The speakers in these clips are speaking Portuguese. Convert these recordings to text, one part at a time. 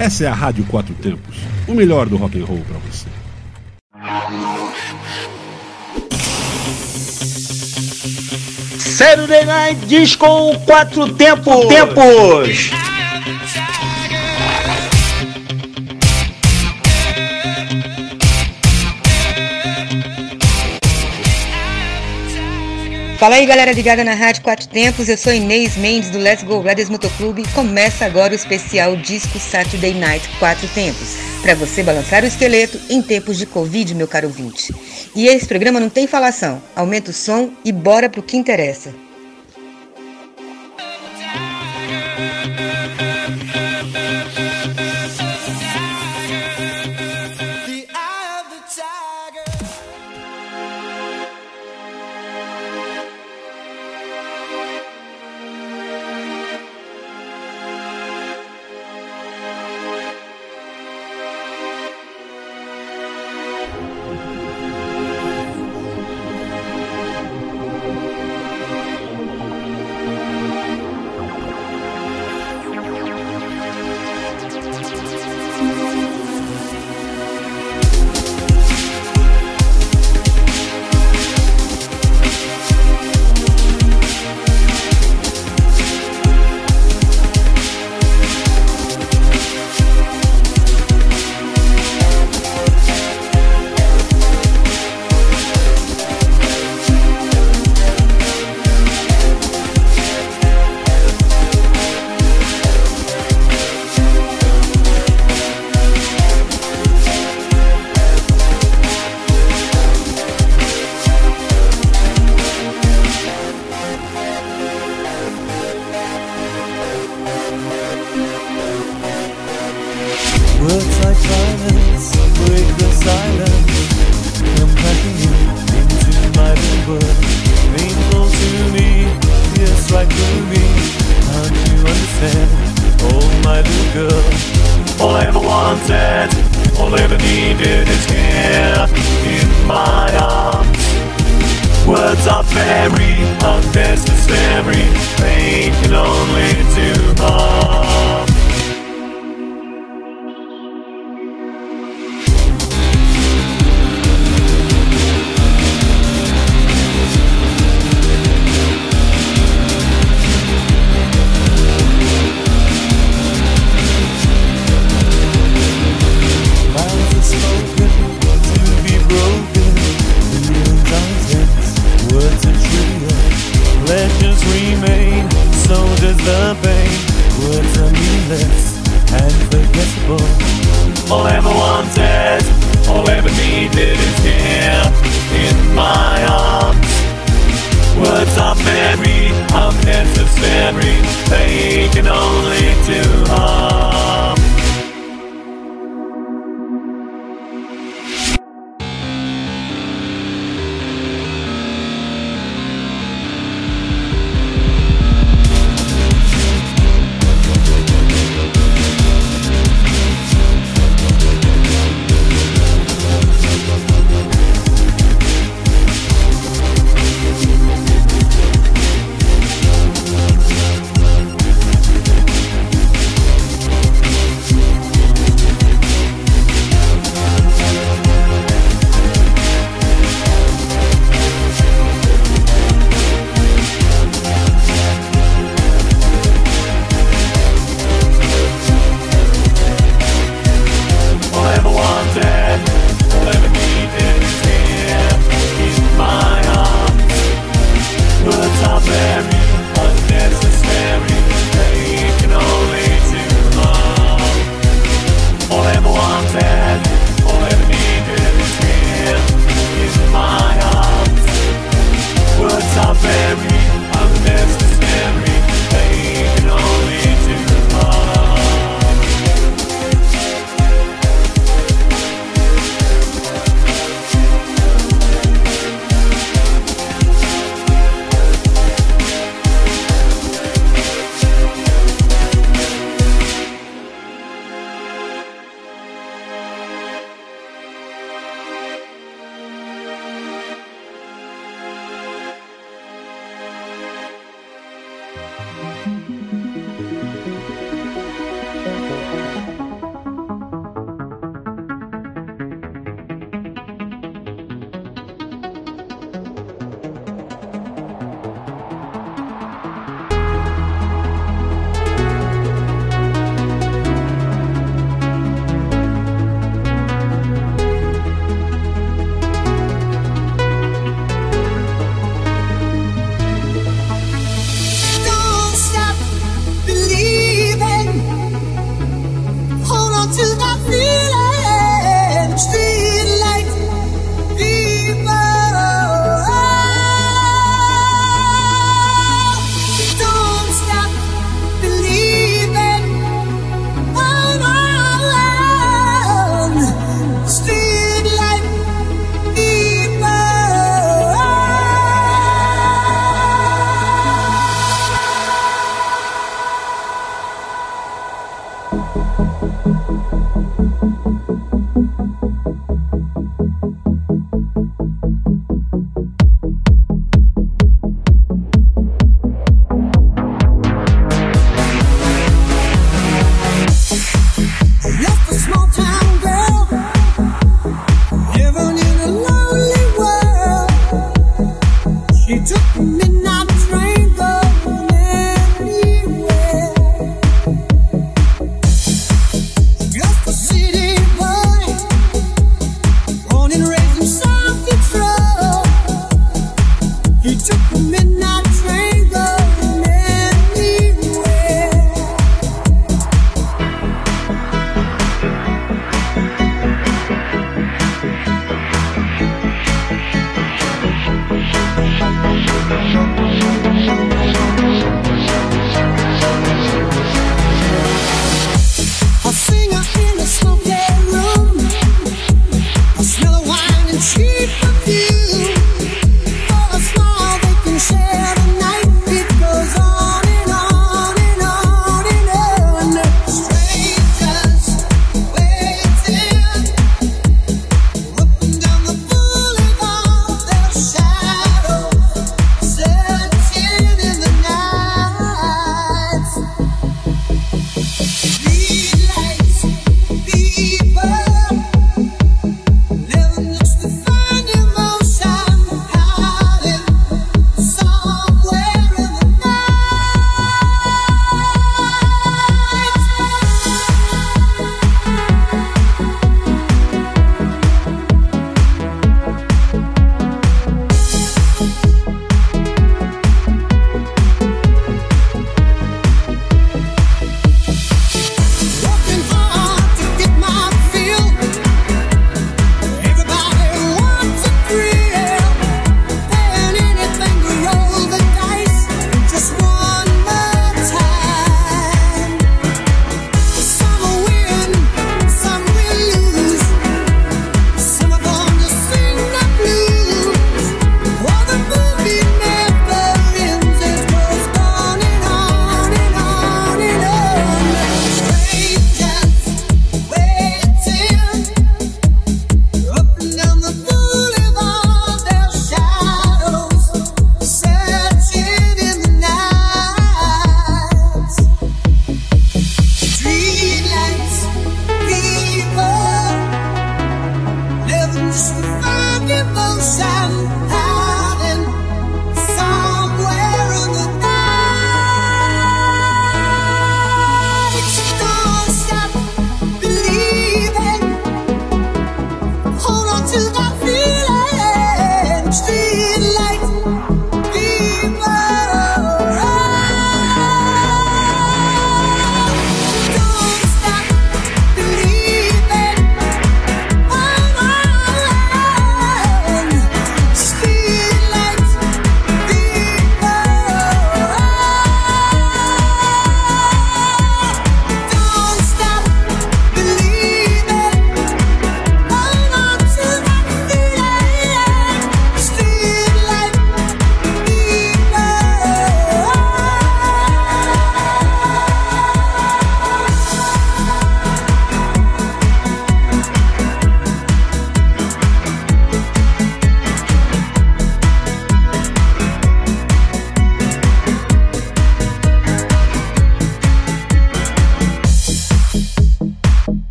Essa é a Rádio Quatro Tempos, o melhor do rock and roll para você. Saturday Night Disco Quatro Tempos. Tempos. Fala aí galera ligada na Rádio Quatro Tempos, eu sou Inês Mendes do Let's Go Brothers Motoclube e começa agora o especial Disco Saturday Night Quatro Tempos, para você balançar o esqueleto em tempos de Covid, meu caro ouvinte. E esse programa não tem falação, aumenta o som e bora pro que interessa.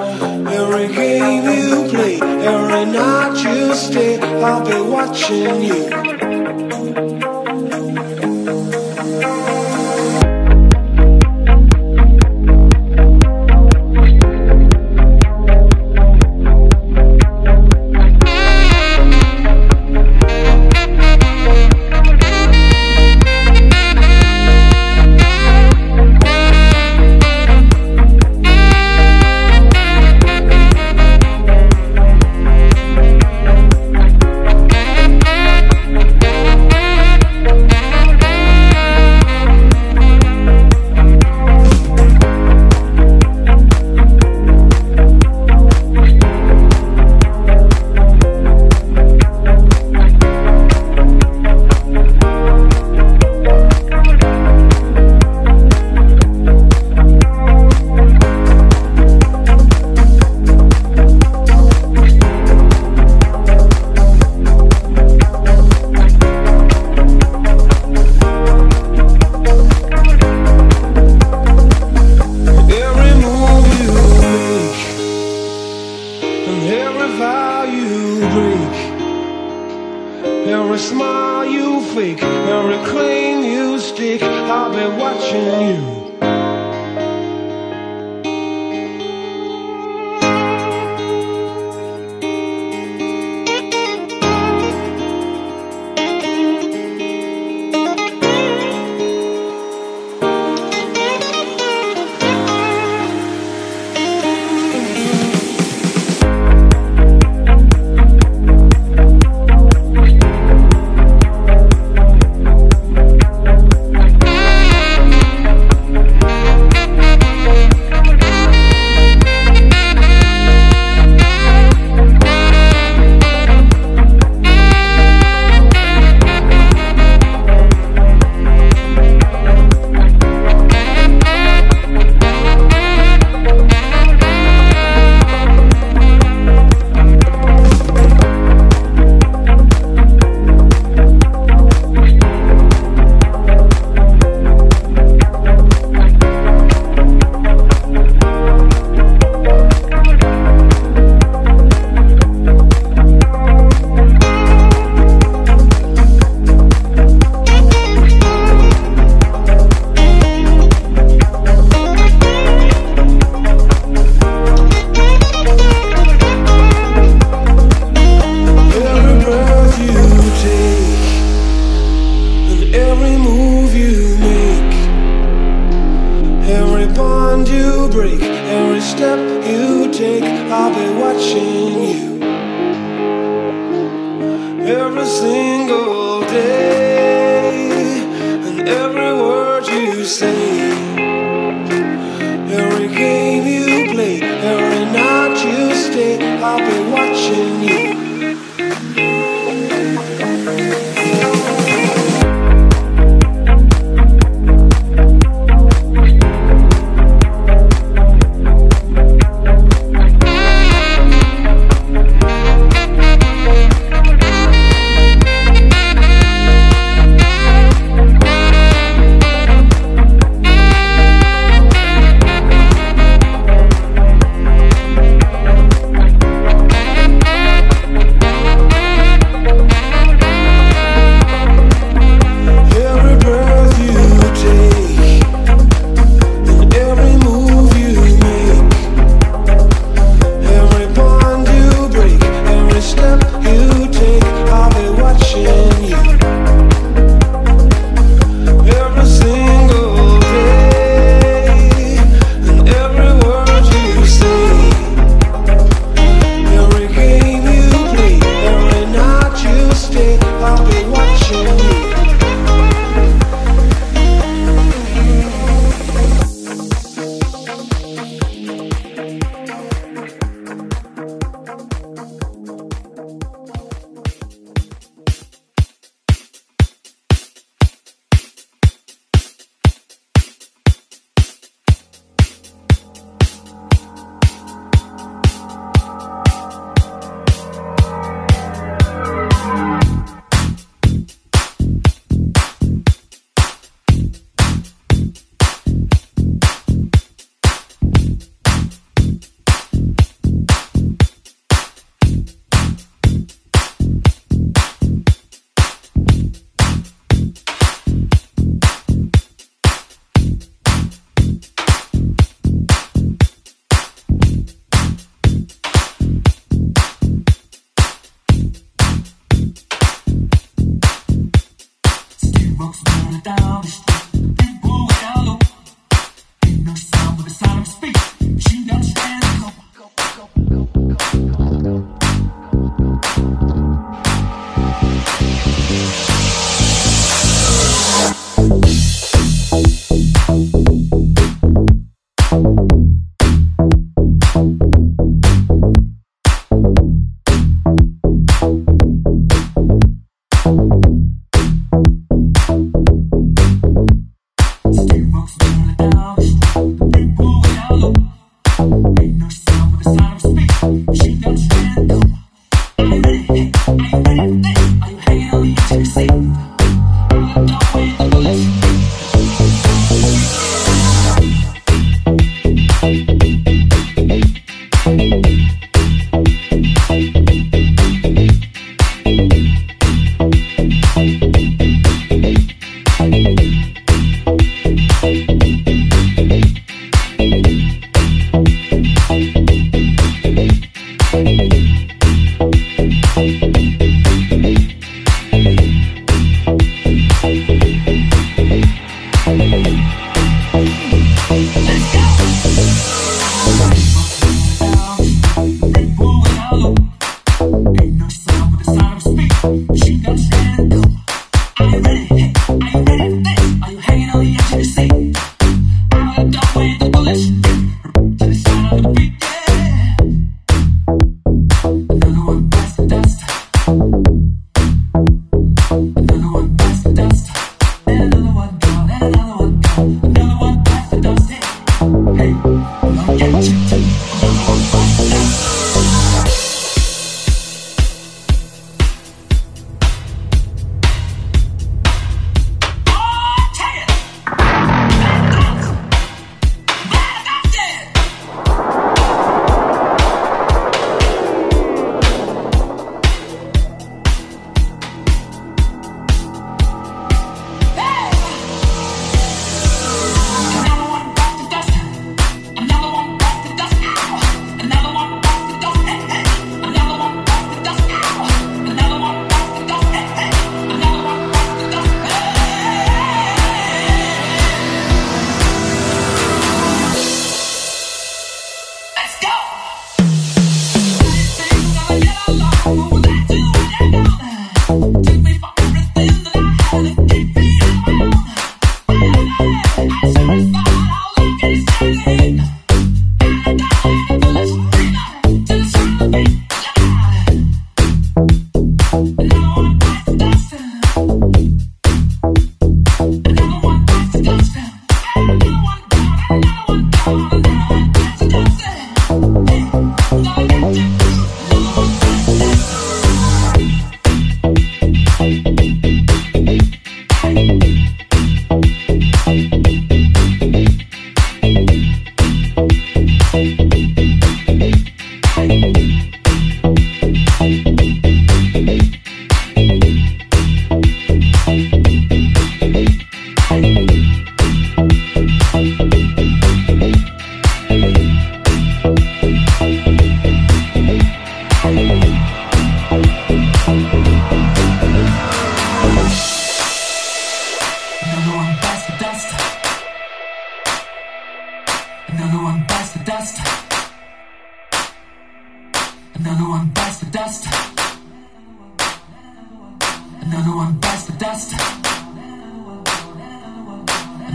Every game you play, every night you stay, I'll be watching you.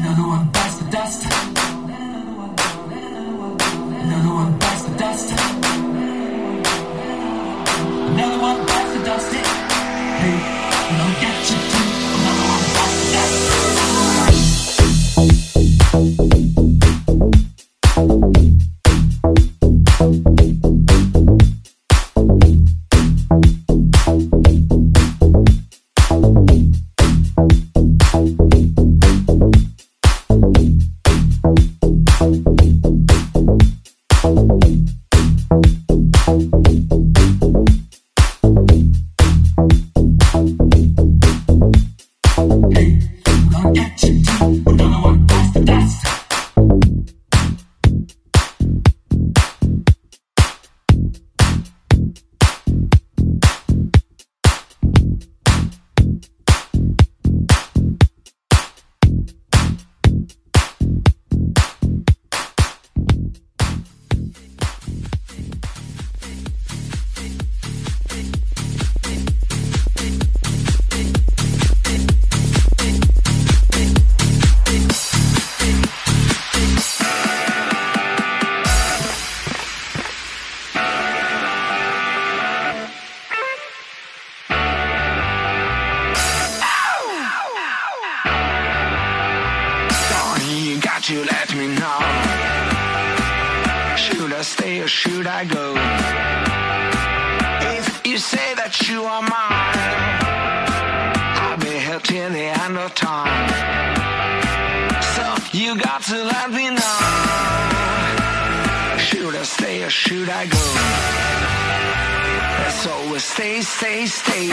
another one. Stay or should I go? It's always stay, stay, stays.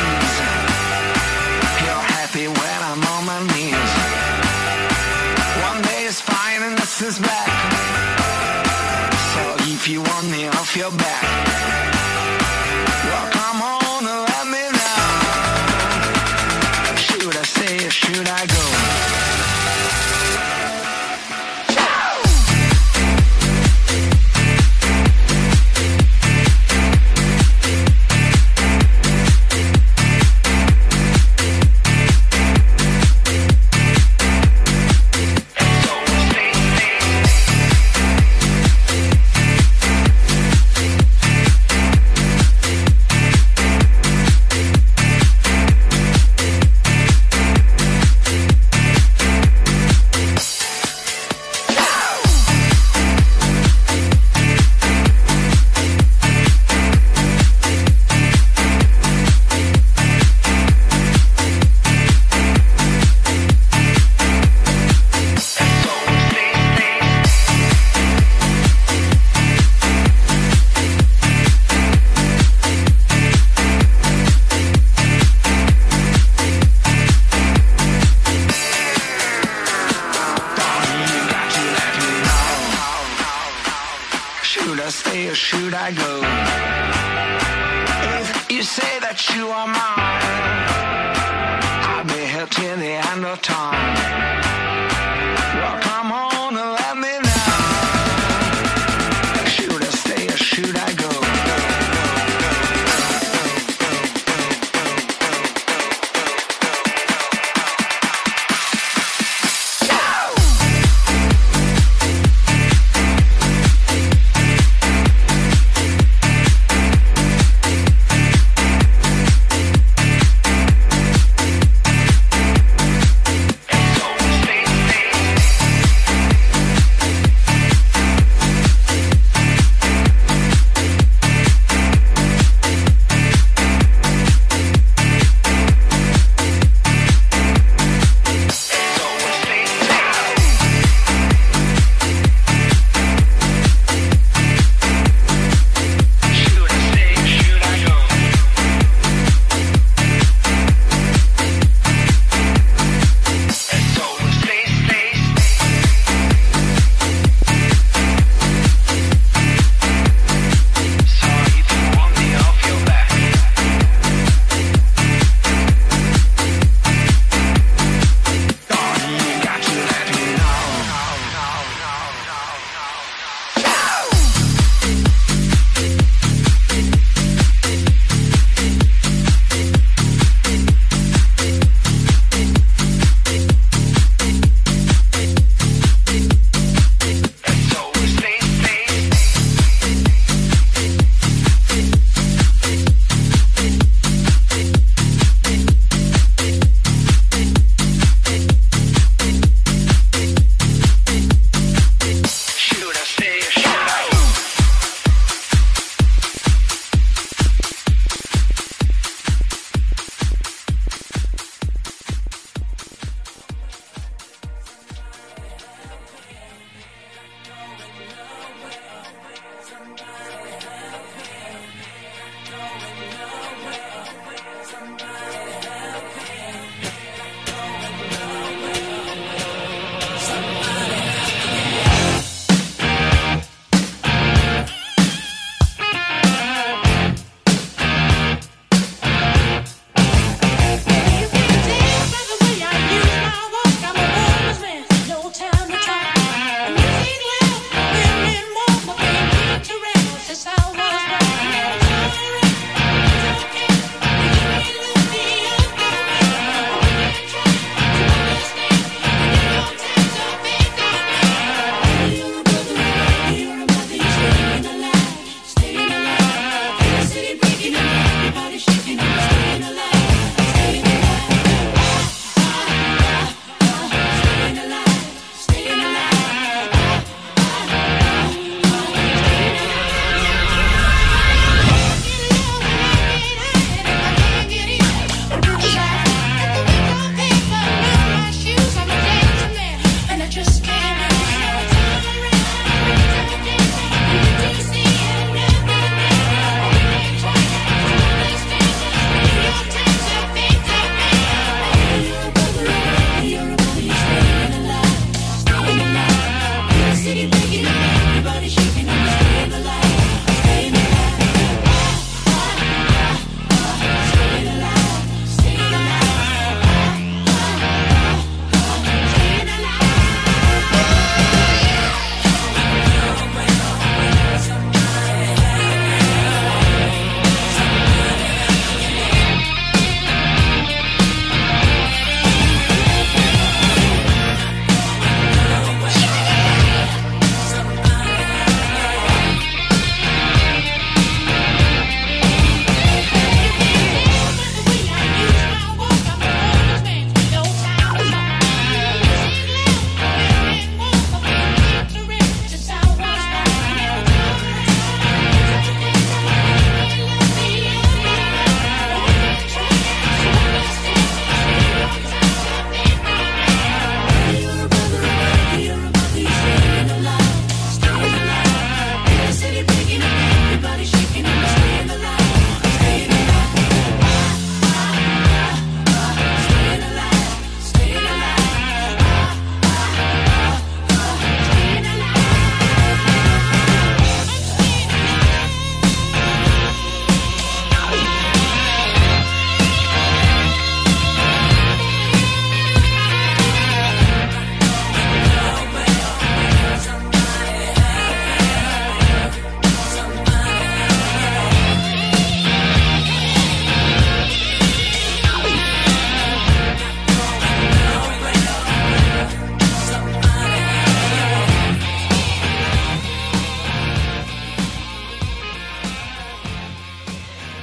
You're happy when I'm on my knees. One day is fine and this is back. So if you want me off your back, well come on and let me know. Should I stay or should I go?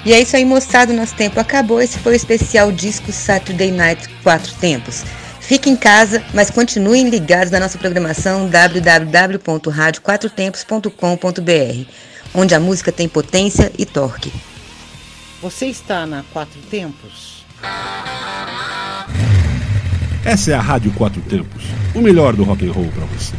E é isso aí, moçada, nosso tempo acabou. Esse foi o especial disco Saturday Night Quatro Tempos. Fique em casa, mas continuem ligados na nossa programação www.radioquatrotempos.com.br, onde a música tem potência e torque. Você está na Quatro Tempos? Essa é a Rádio Quatro Tempos, o melhor do rock and roll para você.